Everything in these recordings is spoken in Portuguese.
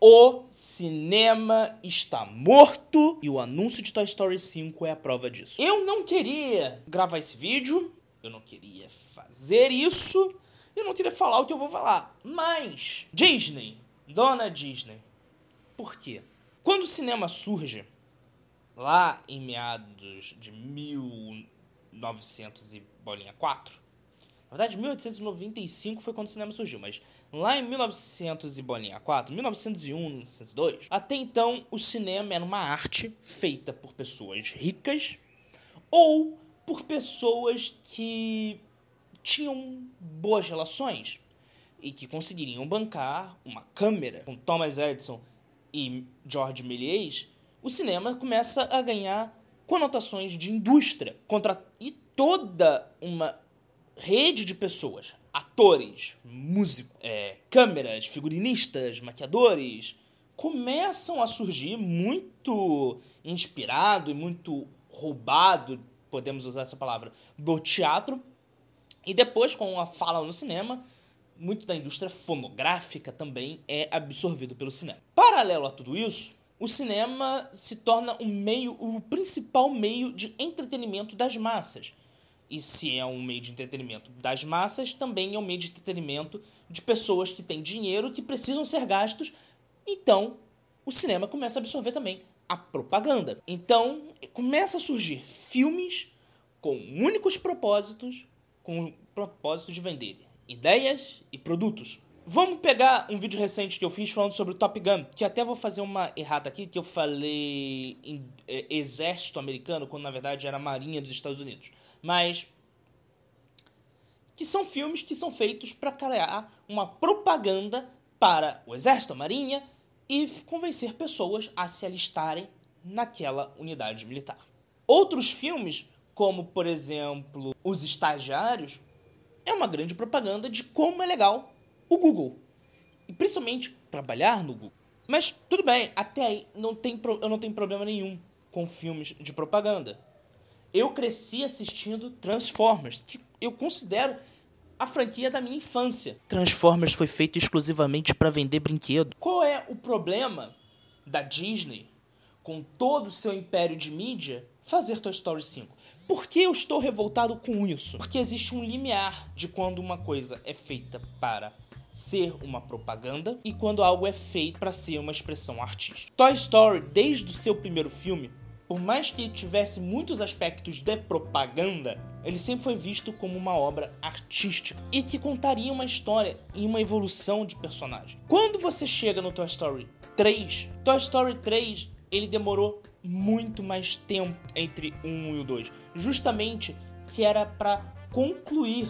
O cinema está morto e o anúncio de Toy Story 5 é a prova disso. Eu não queria gravar esse vídeo, eu não queria fazer isso, eu não queria falar o que eu vou falar. Mas, Disney, dona Disney, por quê? Quando o cinema surge, lá em meados de 1900 e bolinha 4, na verdade, 1895 foi quando o cinema surgiu, mas lá em 1900 e bolinha 4, 1901, 1902, até então o cinema era uma arte feita por pessoas ricas ou por pessoas que tinham boas relações e que conseguiriam bancar uma câmera. Com Thomas Edison e George Méliès, o cinema começa a ganhar conotações de indústria contra e toda uma rede de pessoas, atores, músicos, é, câmeras, figurinistas, maquiadores, começam a surgir muito inspirado e muito roubado, podemos usar essa palavra, do teatro. E depois, com a fala no cinema, muito da indústria fonográfica também é absorvido pelo cinema. Paralelo a tudo isso, o cinema se torna um meio, o principal meio de entretenimento das massas. E se é um meio de entretenimento das massas, também é um meio de entretenimento de pessoas que têm dinheiro que precisam ser gastos. Então, o cinema começa a absorver também a propaganda. Então, começa a surgir filmes com únicos propósitos, com o propósito de vender ideias e produtos. Vamos pegar um vídeo recente que eu fiz falando sobre o Top Gun, que até vou fazer uma errata aqui, que eu falei em é, exército americano, quando na verdade era marinha dos Estados Unidos. Mas que são filmes que são feitos para criar uma propaganda para o exército, a marinha e convencer pessoas a se alistarem naquela unidade militar. Outros filmes, como por exemplo Os Estagiários, é uma grande propaganda de como é legal o Google. E principalmente trabalhar no Google. Mas tudo bem, até aí não tem, eu não tenho problema nenhum com filmes de propaganda. Eu cresci assistindo Transformers, que eu considero a franquia da minha infância. Transformers foi feito exclusivamente para vender brinquedo. Qual é o problema da Disney, com todo o seu império de mídia, fazer Toy Story 5? Por que eu estou revoltado com isso? Porque existe um limiar de quando uma coisa é feita para ser uma propaganda e quando algo é feito para ser uma expressão artística. Toy Story, desde o seu primeiro filme, por mais que tivesse muitos aspectos de propaganda, ele sempre foi visto como uma obra artística e que contaria uma história e uma evolução de personagem. Quando você chega no Toy Story 3, Toy Story 3 ele demorou muito mais tempo entre o 1 e o 2, justamente que era para concluir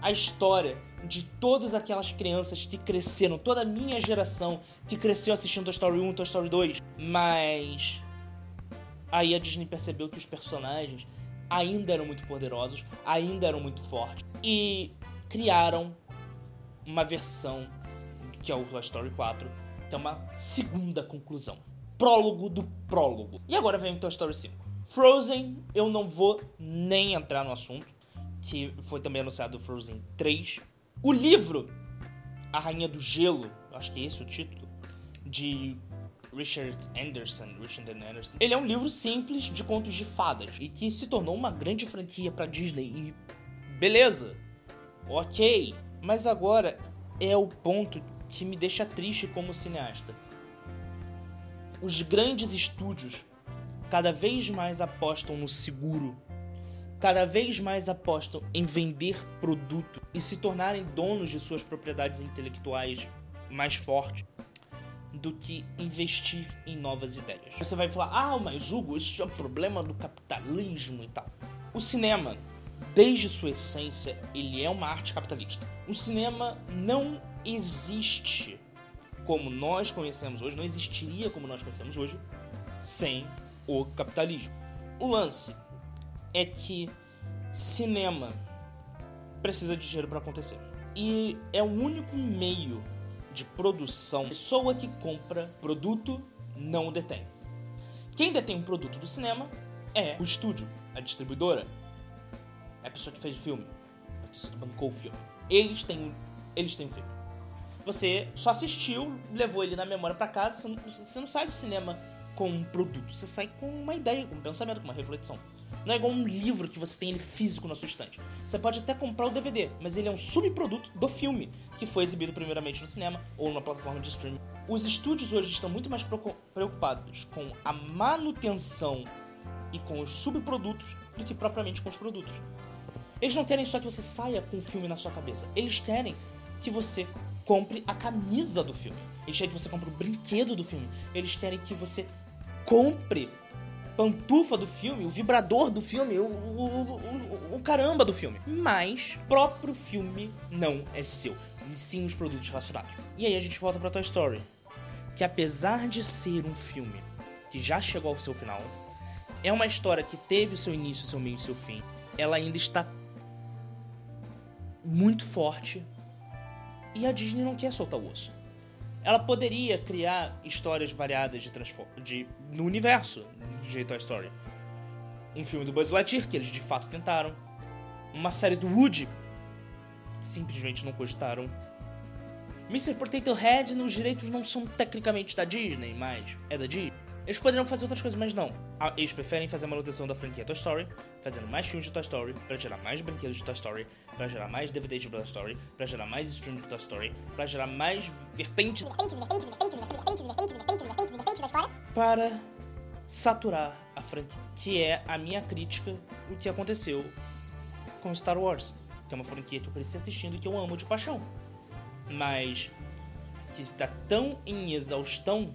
a história de todas aquelas crianças que cresceram, toda a minha geração que cresceu assistindo Toy Story 1, Toy Story 2, mas aí a Disney percebeu que os personagens ainda eram muito poderosos, ainda eram muito fortes e criaram uma versão que é o Toy Story 4, que é uma segunda conclusão. Prólogo do prólogo. E agora vem o Toy Story 5. Frozen, eu não vou nem entrar no assunto, que foi também anunciado Frozen 3. O livro A Rainha do Gelo, acho que é esse o título, de Richard Anderson, Richard Anderson. Ele é um livro simples de contos de fadas e que se tornou uma grande franquia para Disney e beleza. OK, mas agora é o ponto que me deixa triste como cineasta. Os grandes estúdios cada vez mais apostam no seguro cada vez mais apostam em vender produto e se tornarem donos de suas propriedades intelectuais mais fortes do que investir em novas ideias. Você vai falar, ah, mas Hugo, isso é um problema do capitalismo e tal. O cinema, desde sua essência, ele é uma arte capitalista. O cinema não existe como nós conhecemos hoje, não existiria como nós conhecemos hoje, sem o capitalismo. O lance é que cinema precisa de dinheiro para acontecer. E é o único meio de produção. Pessoa que compra produto não o detém. Quem detém um produto do cinema é o estúdio, a distribuidora, é a pessoa que fez o filme, a pessoa que bancou o filme. Eles têm, eles têm o filme. Você só assistiu, levou ele na memória para casa, você não sai do cinema com um produto, você sai com uma ideia, com um pensamento, com uma reflexão. Não é igual um livro que você tem ele físico na sua estante. Você pode até comprar o DVD, mas ele é um subproduto do filme que foi exibido primeiramente no cinema ou na plataforma de streaming. Os estúdios hoje estão muito mais preocupados com a manutenção e com os subprodutos do que propriamente com os produtos. Eles não querem só que você saia com o filme na sua cabeça. Eles querem que você compre a camisa do filme. Eles querem que você compre o brinquedo do filme. Eles querem que você compre pantufa do filme, o vibrador do filme, o, o, o, o caramba do filme. Mas próprio filme não é seu, e sim os produtos relacionados. E aí a gente volta para Toy Story, que apesar de ser um filme que já chegou ao seu final, é uma história que teve o seu início, seu meio e seu fim. Ela ainda está muito forte e a Disney não quer soltar o osso. Ela poderia criar histórias variadas de, de no universo de Toy Story. Um filme do Buzz Lightyear, que eles de fato tentaram. Uma série do Woody, simplesmente não cogitaram. Mr. Potato Head, nos direitos não são tecnicamente da Disney, mas é da Disney. Eles poderiam fazer outras coisas, mas não. Eles preferem fazer a manutenção da franquia Toy Story, fazendo mais filmes de Toy Story, para gerar mais brinquedos de Toy Story, para gerar mais DVDs de Toy Story, para gerar mais streams de Toy Story, para gerar mais vertentes. Para saturar a franquia, que é a minha crítica o que aconteceu com Star Wars, que é uma franquia que eu cresci assistindo e que eu amo de paixão, mas que está tão em exaustão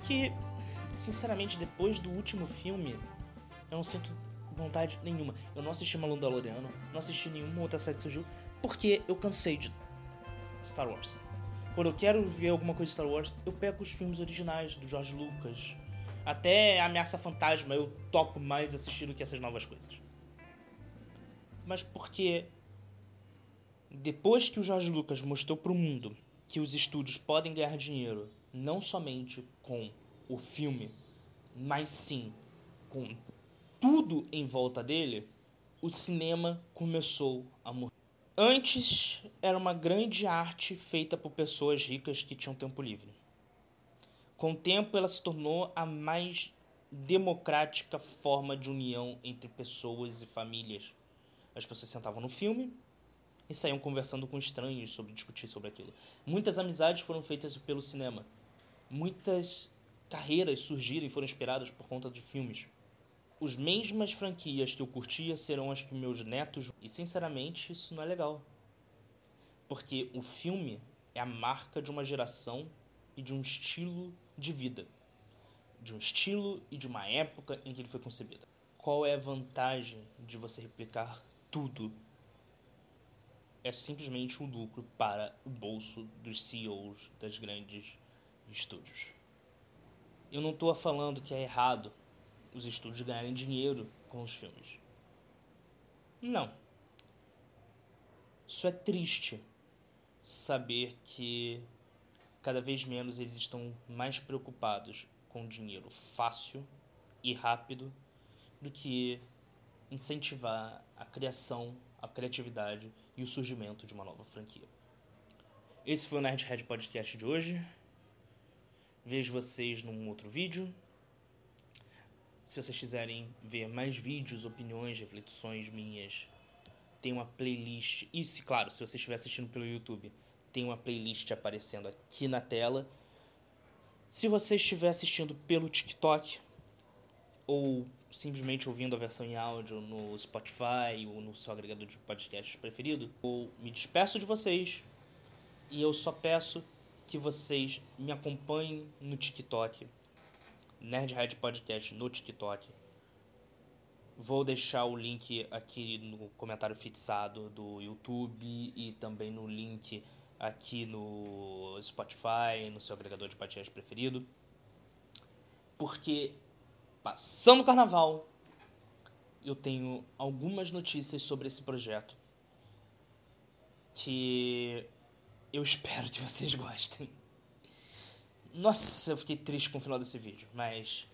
que sinceramente, depois do último filme, eu não sinto vontade nenhuma. Eu não assisti Mandaloriano, não assisti nenhuma outra série que surgiu, porque eu cansei de Star Wars. Quando eu quero ver alguma coisa de Star Wars, eu pego os filmes originais do George Lucas. Até Ameaça Fantasma eu topo mais assistir do que essas novas coisas. Mas porque depois que o George Lucas mostrou para o mundo que os estúdios podem ganhar dinheiro não somente com o filme, mas sim com tudo em volta dele, o cinema começou a morrer. Antes era uma grande arte feita por pessoas ricas que tinham tempo livre. Com o tempo, ela se tornou a mais democrática forma de união entre pessoas e famílias. As pessoas sentavam no filme e saíam conversando com estranhos sobre discutir sobre aquilo. Muitas amizades foram feitas pelo cinema. Muitas carreiras surgiram e foram inspiradas por conta de filmes. As mesmas franquias que eu curtia serão as que meus netos. E sinceramente, isso não é legal. Porque o filme é a marca de uma geração e de um estilo de vida. De um estilo e de uma época em que ele foi concebido. Qual é a vantagem de você replicar tudo? É simplesmente um lucro para o bolso dos CEOs das grandes estúdios. Eu não estou falando que é errado os estúdios ganharem dinheiro com os filmes. Não. Isso é triste saber que cada vez menos eles estão mais preocupados com dinheiro fácil e rápido do que incentivar a criação, a criatividade e o surgimento de uma nova franquia. Esse foi o Nerdhead Podcast de hoje. Vejo vocês num outro vídeo. Se vocês quiserem ver mais vídeos, opiniões, reflexões minhas, tem uma playlist. E se, claro, se você estiver assistindo pelo YouTube, tem uma playlist aparecendo aqui na tela. Se você estiver assistindo pelo TikTok ou simplesmente ouvindo a versão em áudio no Spotify ou no seu agregador de podcasts preferido, eu me despeço de vocês e eu só peço que vocês me acompanhem no TikTok, Nerdhead Podcast no TikTok. Vou deixar o link aqui no comentário fixado do YouTube e também no link aqui no Spotify, no seu agregador de podcast preferido. Porque passando o carnaval, eu tenho algumas notícias sobre esse projeto que eu espero que vocês gostem. Nossa, eu fiquei triste com o final desse vídeo, mas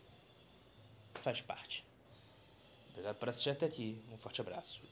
faz parte. Obrigado por assistir até aqui. Um forte abraço